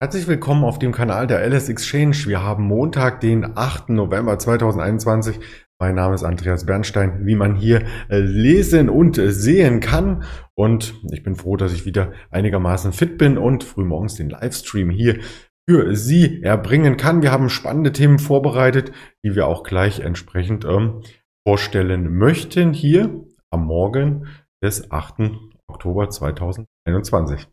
Herzlich willkommen auf dem Kanal der LS Exchange. Wir haben Montag, den 8. November 2021. Mein Name ist Andreas Bernstein, wie man hier äh, lesen und sehen kann. Und ich bin froh, dass ich wieder einigermaßen fit bin und frühmorgens den Livestream hier für Sie erbringen kann. Wir haben spannende Themen vorbereitet, die wir auch gleich entsprechend ähm, vorstellen möchten hier am Morgen des 8. Oktober 2021.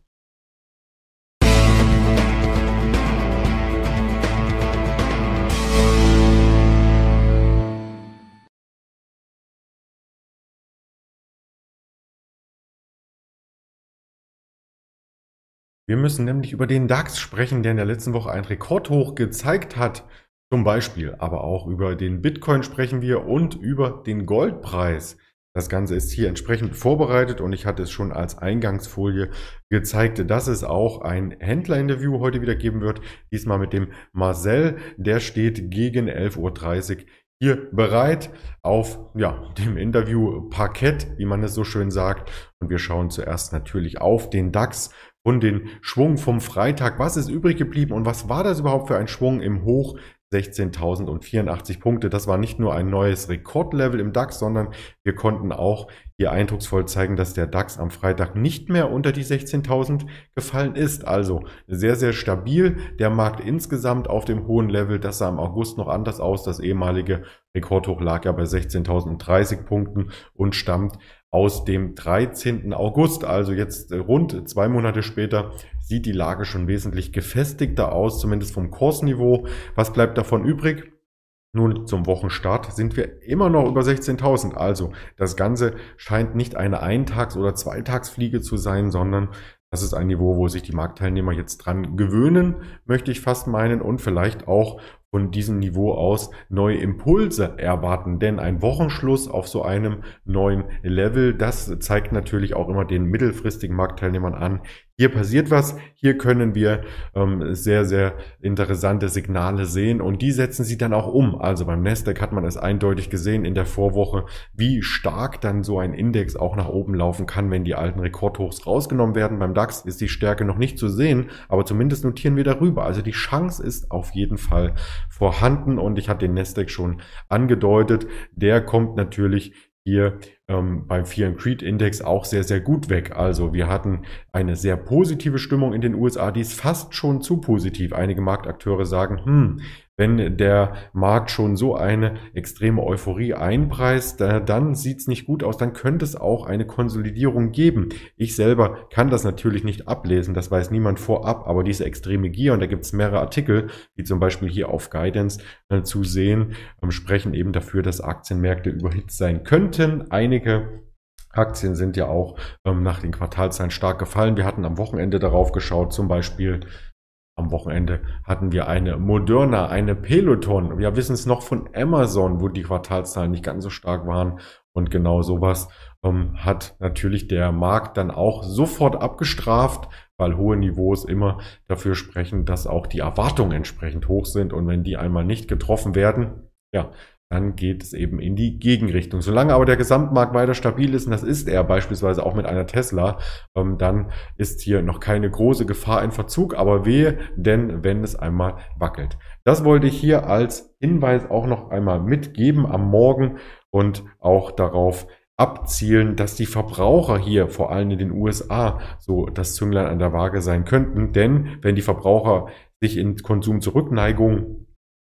Wir müssen nämlich über den DAX sprechen, der in der letzten Woche ein Rekordhoch gezeigt hat. Zum Beispiel, aber auch über den Bitcoin sprechen wir und über den Goldpreis. Das Ganze ist hier entsprechend vorbereitet und ich hatte es schon als Eingangsfolie gezeigt, dass es auch ein Händlerinterview heute wieder geben wird. Diesmal mit dem Marcel. Der steht gegen 11.30 Uhr hier bereit auf ja, dem Interview Parkett, wie man es so schön sagt. Und wir schauen zuerst natürlich auf den DAX und den Schwung vom Freitag. Was ist übrig geblieben und was war das überhaupt für ein Schwung im Hoch? 16.084 Punkte. Das war nicht nur ein neues Rekordlevel im DAX, sondern wir konnten auch hier eindrucksvoll zeigen, dass der DAX am Freitag nicht mehr unter die 16.000 gefallen ist. Also sehr, sehr stabil. Der Markt insgesamt auf dem hohen Level. Das sah im August noch anders aus. Das ehemalige Rekordhoch lag ja bei 16.030 Punkten und stammt aus dem 13. August, also jetzt rund zwei Monate später, sieht die Lage schon wesentlich gefestigter aus, zumindest vom Kursniveau. Was bleibt davon übrig? Nun, zum Wochenstart sind wir immer noch über 16.000. Also das Ganze scheint nicht eine Eintags- oder Zweitagsfliege zu sein, sondern das ist ein Niveau, wo sich die Marktteilnehmer jetzt dran gewöhnen, möchte ich fast meinen, und vielleicht auch von diesem Niveau aus neue Impulse erwarten. Denn ein Wochenschluss auf so einem neuen Level, das zeigt natürlich auch immer den mittelfristigen Marktteilnehmern an, hier passiert was, hier können wir ähm, sehr, sehr interessante Signale sehen und die setzen sie dann auch um. Also beim Nasdaq hat man es eindeutig gesehen in der Vorwoche, wie stark dann so ein Index auch nach oben laufen kann, wenn die alten Rekordhochs rausgenommen werden. Beim DAX ist die Stärke noch nicht zu sehen, aber zumindest notieren wir darüber. Also die Chance ist auf jeden Fall vorhanden und ich hatte den Nasdaq schon angedeutet. Der kommt natürlich hier ähm, beim Fear and Creed Index auch sehr, sehr gut weg. Also wir hatten eine sehr positive Stimmung in den USA, die ist fast schon zu positiv. Einige Marktakteure sagen, hm, wenn der Markt schon so eine extreme Euphorie einpreist, dann sieht es nicht gut aus, dann könnte es auch eine Konsolidierung geben. Ich selber kann das natürlich nicht ablesen, das weiß niemand vorab, aber diese extreme Gier, und da gibt es mehrere Artikel, wie zum Beispiel hier auf Guidance äh, zu sehen, ähm, sprechen eben dafür, dass Aktienmärkte überhitzt sein könnten. Einige Aktien sind ja auch ähm, nach den Quartalzahlen stark gefallen. Wir hatten am Wochenende darauf geschaut, zum Beispiel am Wochenende hatten wir eine Moderna, eine Peloton. Wir wissen es noch von Amazon, wo die Quartalszahlen nicht ganz so stark waren. Und genau sowas ähm, hat natürlich der Markt dann auch sofort abgestraft, weil hohe Niveaus immer dafür sprechen, dass auch die Erwartungen entsprechend hoch sind. Und wenn die einmal nicht getroffen werden, ja, dann geht es eben in die Gegenrichtung. Solange aber der Gesamtmarkt weiter stabil ist, und das ist er beispielsweise auch mit einer Tesla, ähm, dann ist hier noch keine große Gefahr in Verzug, aber wehe, denn wenn es einmal wackelt. Das wollte ich hier als Hinweis auch noch einmal mitgeben am Morgen und auch darauf abzielen, dass die Verbraucher hier, vor allem in den USA, so das Zünglein an der Waage sein könnten. Denn wenn die Verbraucher sich in Konsumzurückneigung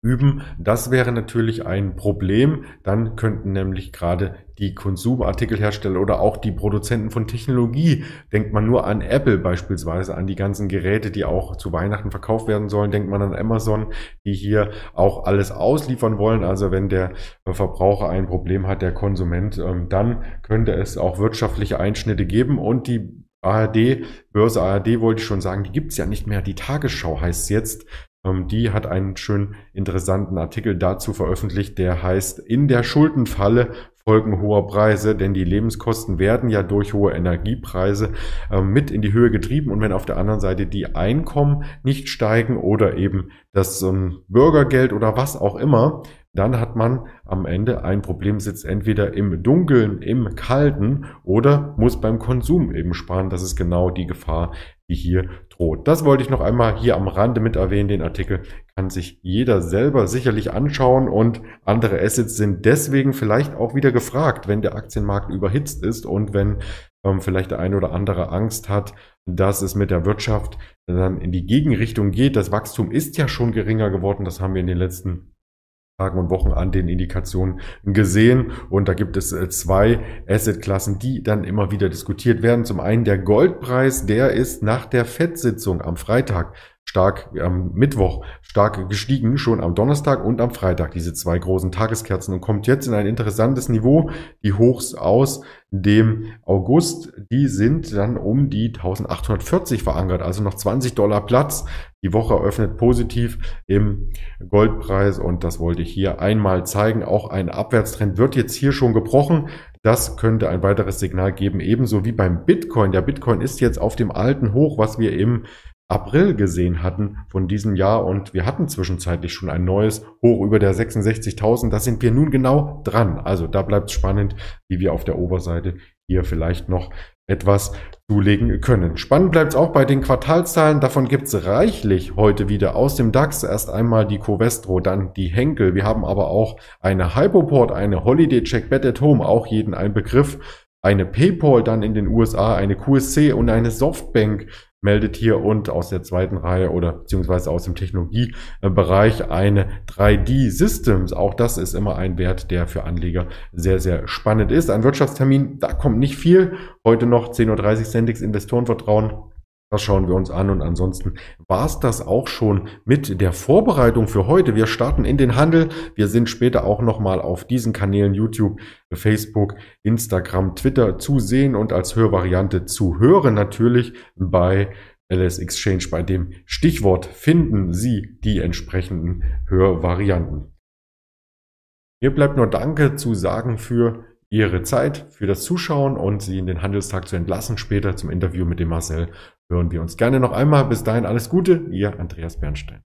üben. Das wäre natürlich ein Problem. Dann könnten nämlich gerade die Konsumartikelhersteller oder auch die Produzenten von Technologie, denkt man nur an Apple beispielsweise, an die ganzen Geräte, die auch zu Weihnachten verkauft werden sollen, denkt man an Amazon, die hier auch alles ausliefern wollen. Also wenn der Verbraucher ein Problem hat, der Konsument, ähm, dann könnte es auch wirtschaftliche Einschnitte geben und die ARD, Börse ARD wollte ich schon sagen, die gibt's ja nicht mehr. Die Tagesschau heißt jetzt. Ähm, die hat einen schön interessanten Artikel dazu veröffentlicht, der heißt, in der Schuldenfalle folgen hoher Preise, denn die Lebenskosten werden ja durch hohe Energiepreise äh, mit in die Höhe getrieben und wenn auf der anderen Seite die Einkommen nicht steigen oder eben das ähm, Bürgergeld oder was auch immer, dann hat man am Ende ein Problem, sitzt entweder im Dunkeln, im Kalten oder muss beim Konsum eben sparen. Das ist genau die Gefahr, die hier droht. Das wollte ich noch einmal hier am Rande mit erwähnen. Den Artikel kann sich jeder selber sicherlich anschauen und andere Assets sind deswegen vielleicht auch wieder gefragt, wenn der Aktienmarkt überhitzt ist und wenn ähm, vielleicht der eine oder andere Angst hat, dass es mit der Wirtschaft dann in die Gegenrichtung geht. Das Wachstum ist ja schon geringer geworden. Das haben wir in den letzten Tagen und Wochen an den Indikationen gesehen. Und da gibt es äh, zwei Assetklassen, die dann immer wieder diskutiert werden. Zum einen der Goldpreis, der ist nach der FED-Sitzung am Freitag stark am Mittwoch stark gestiegen, schon am Donnerstag und am Freitag, diese zwei großen Tageskerzen und kommt jetzt in ein interessantes Niveau. Die Hochs aus dem August, die sind dann um die 1840 verankert, also noch 20 Dollar Platz. Die Woche eröffnet positiv im Goldpreis und das wollte ich hier einmal zeigen. Auch ein Abwärtstrend wird jetzt hier schon gebrochen. Das könnte ein weiteres Signal geben, ebenso wie beim Bitcoin. Der Bitcoin ist jetzt auf dem alten Hoch, was wir im April gesehen hatten von diesem Jahr und wir hatten zwischenzeitlich schon ein neues Hoch über der 66.000. Da sind wir nun genau dran. Also da bleibt es spannend, wie wir auf der Oberseite hier vielleicht noch etwas zulegen können. Spannend bleibt es auch bei den Quartalszahlen. Davon gibt es reichlich heute wieder aus dem DAX. Erst einmal die Covestro, dann die Henkel. Wir haben aber auch eine Hypoport, eine Holiday Check Bet at Home, auch jeden ein Begriff. Eine PayPal dann in den USA, eine QSC und eine Softbank meldet hier und aus der zweiten Reihe oder beziehungsweise aus dem Technologiebereich eine 3D Systems. Auch das ist immer ein Wert, der für Anleger sehr, sehr spannend ist. Ein Wirtschaftstermin, da kommt nicht viel. Heute noch 10.30 Uhr Sendix Investorenvertrauen. Das schauen wir uns an und ansonsten war es das auch schon mit der Vorbereitung für heute. Wir starten in den Handel. Wir sind später auch nochmal auf diesen Kanälen YouTube, Facebook, Instagram, Twitter zu sehen und als Hörvariante zu hören natürlich bei LS Exchange. Bei dem Stichwort finden Sie die entsprechenden Hörvarianten. Mir bleibt nur Danke zu sagen für Ihre Zeit, für das Zuschauen und Sie in den Handelstag zu entlassen. Später zum Interview mit dem Marcel hören wir uns gerne noch einmal. Bis dahin alles Gute, Ihr Andreas Bernstein.